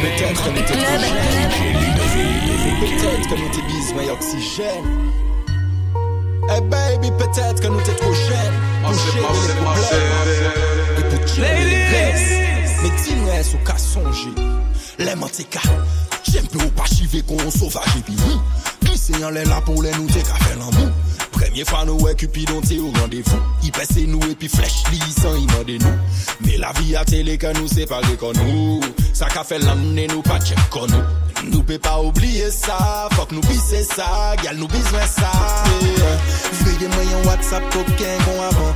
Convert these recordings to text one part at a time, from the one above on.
Peut-être que nous t'es trop jeune. Peut-être que nous t'es besoin d'oxygène. Hey baby, peut-être que nous t'es trop jeune. Pour gérer les problèmes. Et pour tuer les restes. Mais dis-moi, sous qu'à songer. Les manteca. J'aime peu ou pas chiver qu'on sauvage et puis. Glisser en l'air là pour les nous t'es qu'à faire l'amour. Première fois nous ouais au rendez-vous. Il pèse nous et puis flèche li sans il m'a nous Mais la vie à télé que nous sépare qu'on nous. Ça qu'a fait l'année nous pas check qu'on nous. Nous peut pas oublier ça. Faut que nous pisser ça. Gal nous besoin ça. Veillez moi un WhatsApp coquin qu'on avant.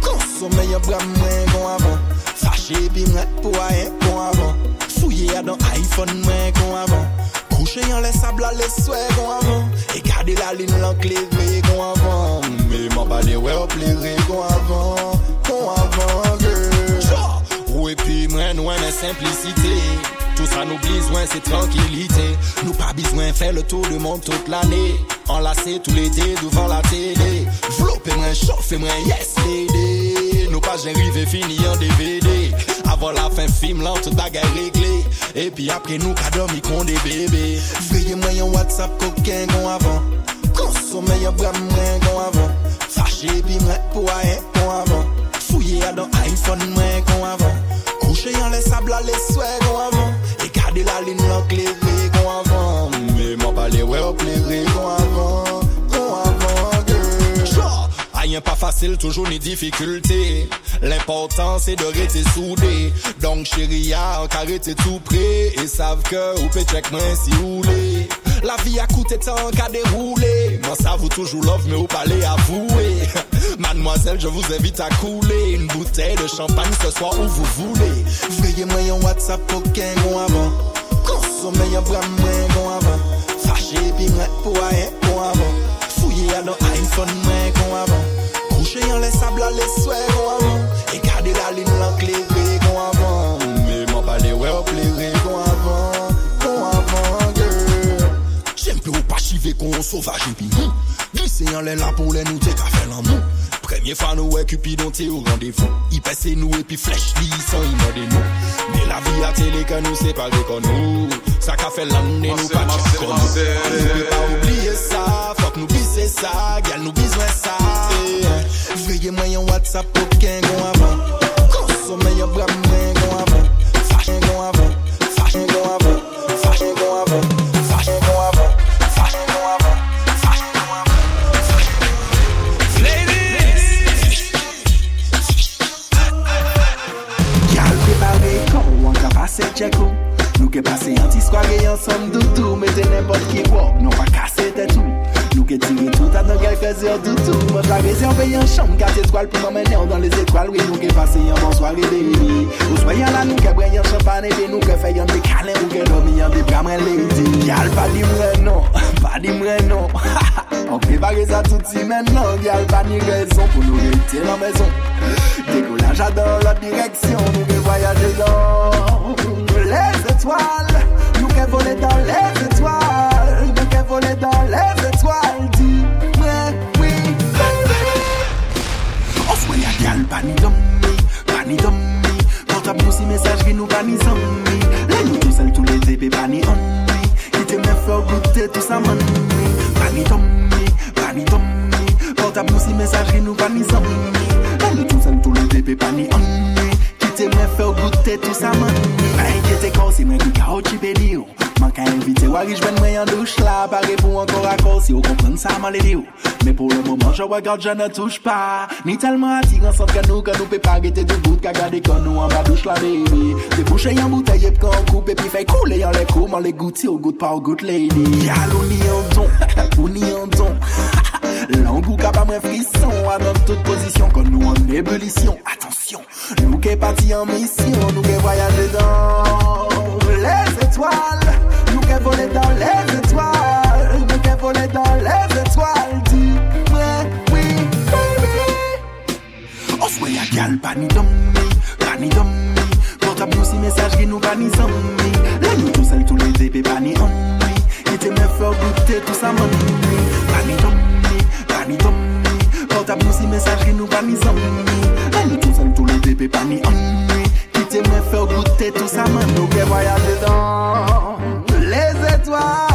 Consommer un bras moins qu'on avant. Fâché puis m'ret pour rien qu'on avant. Fouiller dans iPhone moins qu'on avant. Coucher en les sables les souhaits avant. Et garder la ligne avant Ouais au plairé qu'on avant Qu'on avant girl Ou et puis moi nous aimons simplicité. Tout ça nous besoin c'est tranquillité. Nous pas besoin faire le tour du monde toute l'année. Enlacer tout l'été devant la télé. Vlopper moi chauffer moi yes lady Nous pas j'ai rivé fini en DVD Avant la fin film lente toute bagarre réglée. Et puis après nous qu'à dormir qu'on des bébés Veillez moi un WhatsApp coquin qu'on avant. Consommer un bras moins qu'on avant Fâché puis moi pour rien qu'on avant Fouiller dans iPhone moins qu'on avant Coucher en les sables à les souhaits qu'on avant Et garder la ligne l'enclavé qu'on avant Mais m'en parler ouais au plairé qu'on avant Qu'on avant girl Genre, Rien pas facile, toujours ni difficulté. L'important c'est de rester soudé. Donc chérie, en carré t'es tout prêt. Et savent que ou peut check moi si vous voulez. La vie a coûté tant qu'à dérouler. Moi ça vous toujours love mais vous parlez avouer. Mademoiselle, je vous invite à couler une bouteille de champagne ce soir où vous voulez. Veillez moi un WhatsApp coquin qu'on avant. Consommer un bras moins qu'on avant. Fâché puis pour rien qu'on avant. Fouiller à nos iPhone moins qu'on avant. Coucher en les sables les souhaits qu'on avant. Et garder la ligne l'enclavé qu'on avant. Mais m'en parler ouais au plairé qu'on avant. Ou chiver qu'on sauvage et puis nous. Glisser en l'air là pour les nous t'es qu'à faire l'amour. Première fois nous ouais Cupidon t'es au rendez-vous. Il pèse nous et puis flèche li des nous. Mais la vie à télé que nous sépare qu'on nous. Ça qu'a fait l'année nous pas check qu'on nous. Nous peut pas oublier ça. Faut que nous bisser ça. Gal nous besoin ça. Eh, Veillez moi un WhatsApp moins qu'on plaisir du tout. Mwen tla rezerve yon chanm Kat etwal pou mwemene yon dan les etwal Oui nou ke pase yon bonsoir e beri Ou swayan la nou ke bre yon champane Pe nou ke fe yon de kalen Ou ke domi yon de pramren le iti Yal pa di mwen non. Pa di mwen non. On prepare sa touti men non Yal pa ni rezon pou nou reite la mezon Dekolaj adan la direksyon Nou ke voyaje dan Les etwal Nou ke vole dan les etwal Nou ke vole dan les etwal Invite wari jwen mwen yon douche la Pare pou ankon akor si ou kompren sa man le di ou. Mais pour le moment je regarde je ne touche pas Ni tellement attirant sans que nous Que nous peut pas arrêter du bout Qu'à garder quand nous en douche la baby. Te bouche yon bouteille et on coupe Et puis fait couler yon les coups Man les goûter au goût pas au lady. Yalou ni yon don Ou ni Langou mwen frisson A dans toute position Quand nous en ébullition Attention Nous qui parti en mission Nous qui voyager dans les étoiles voler dans les étoiles. Qui voler dans les étoiles Dis-moi oui baby. On se voyage gal pas ni d'homme Pas ni d'homme. Portable nous si message qui nous nous tout seuls tous les ennui Qui te me fait goûter tout ça money Pas ni d'homme Pas ni d'homme Portable nous si message qui nous zombie Les nous tout seuls tous les épées pas ni ennui Qui te me fait goûter voyager dans les étoiles.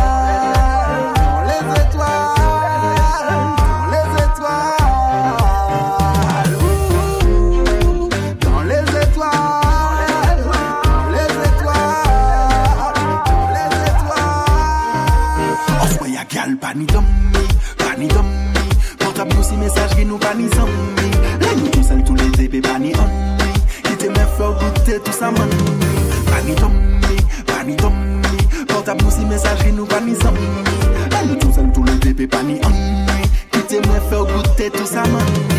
Pani dommi, pani dommi Portable nou si mesaj gen nou pani zommi La nou tou sel tou le tepe pani ommi Kite me fè goute tout sa manmi Pani dommi, pani dommi sel tou le tepe pani ommi Kite me fè goute tout sa manmi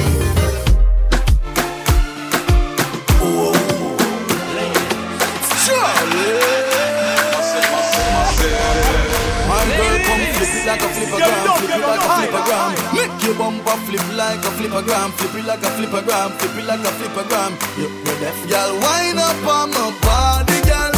like a flippergram, flip it like a flippergram. Make your bumper flip like a flippergram, flip it like a flippergram, flip it like a flippergram. You, you're deaf, girl. Wind up on my body, girl.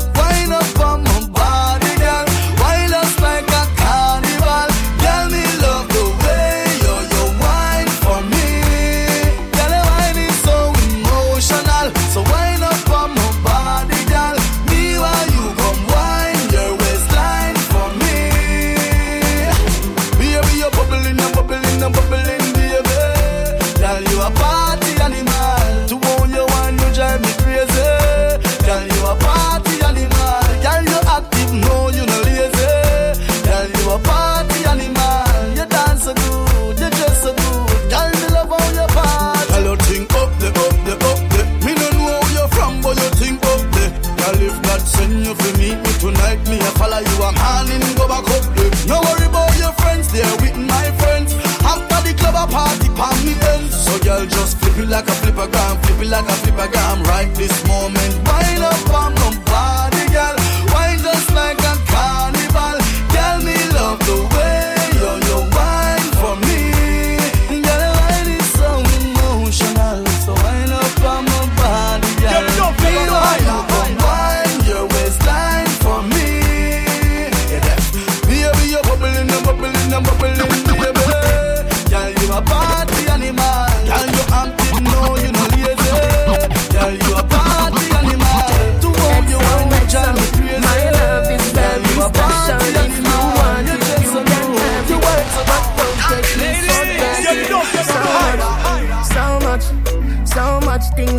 like a flippergram, flip it like a flippergram. Right this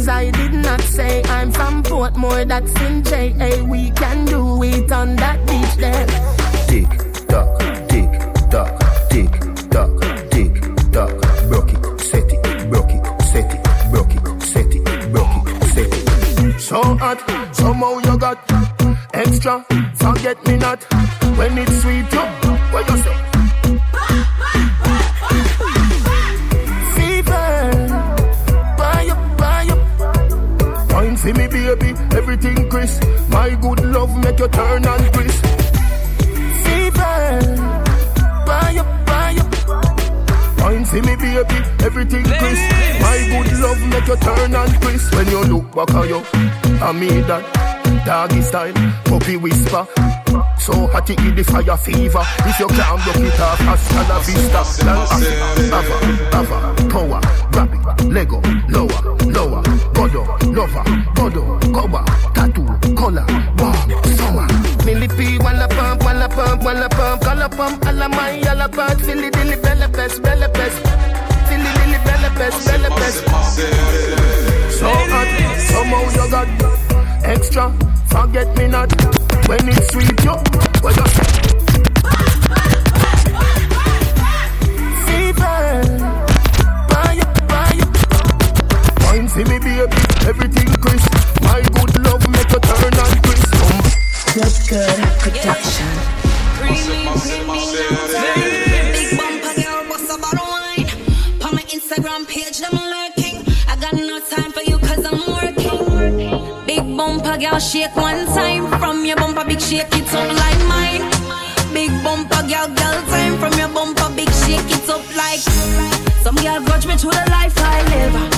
things I did not say. I'm from Portmore, that's in JA. We can do it on that beach there. Tick tock, tick tock, tick tock, tick tock. Broke it, set it, broke it, set it, broke it, set it, broke it, set it. So hot, somehow you got extra. Forget me not when it's sweet. What you say? You turn and crisp. Fever, buy up, buy up. Wine for me, baby, everything crisp. My good love make you turn and crisp. When you look back at you, I mean that. Doggy style, puppy whisper. So hot it in the fire fever. If you can't block it off, hasta la vista. Like acid, ava, ava, power, grab it, Lego, lower, lower, godo, lover, godo, cover, tattoo, color, Millipede, walla pump, walla pump, walla pump, color pump, alla my, alla part, filly dilly, bella pest, bella pest, filly dilly, bella pest, bella pest. So hot, somehow you got extra. Forget me not when it's sweet, yo. What you shake one time. From your bumper, big shake it up like mine. Big bumper, girl, girl time. From your bumper, big shake it up like. Some girl grudge me to the life I live.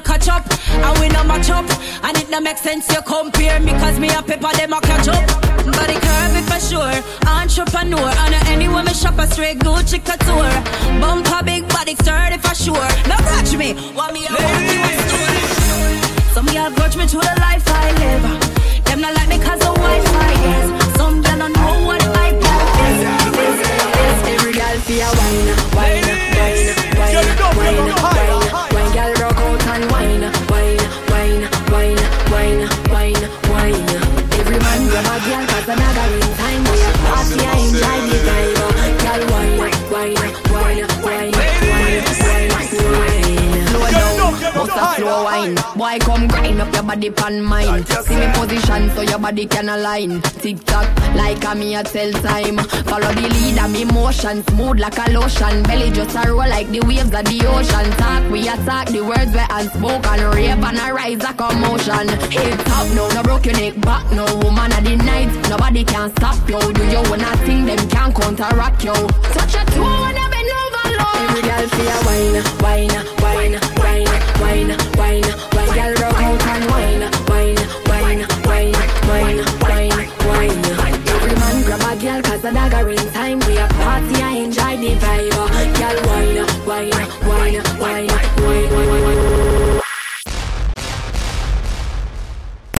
Catch up, and we no match up. And it no make sense you compare me cause me a pepper them a catch up. Body curvy for sure, entrepreneur. And anywhere me shop a straight Gucci couture. Bumper big body sturdy for sure. No grudge me, want me a. Some girl grudge me to the life I live. Bust a slow wine. Boy, come grind up your body pan mine. See me position so your body can align. Tick tock, like a me a tell time. Follow the lead of me motion, smooth like a lotion. Belly just a roll like the waves of the ocean. Talk, we attack the words we unspoken. Rave and a rise a commotion. Hit top, no, no broke your neck back, no woman of the night. Nobody can stop you. Do you wanna think them can counteract you? Touch a toe and I bend over low. Every girl feel wine, wine,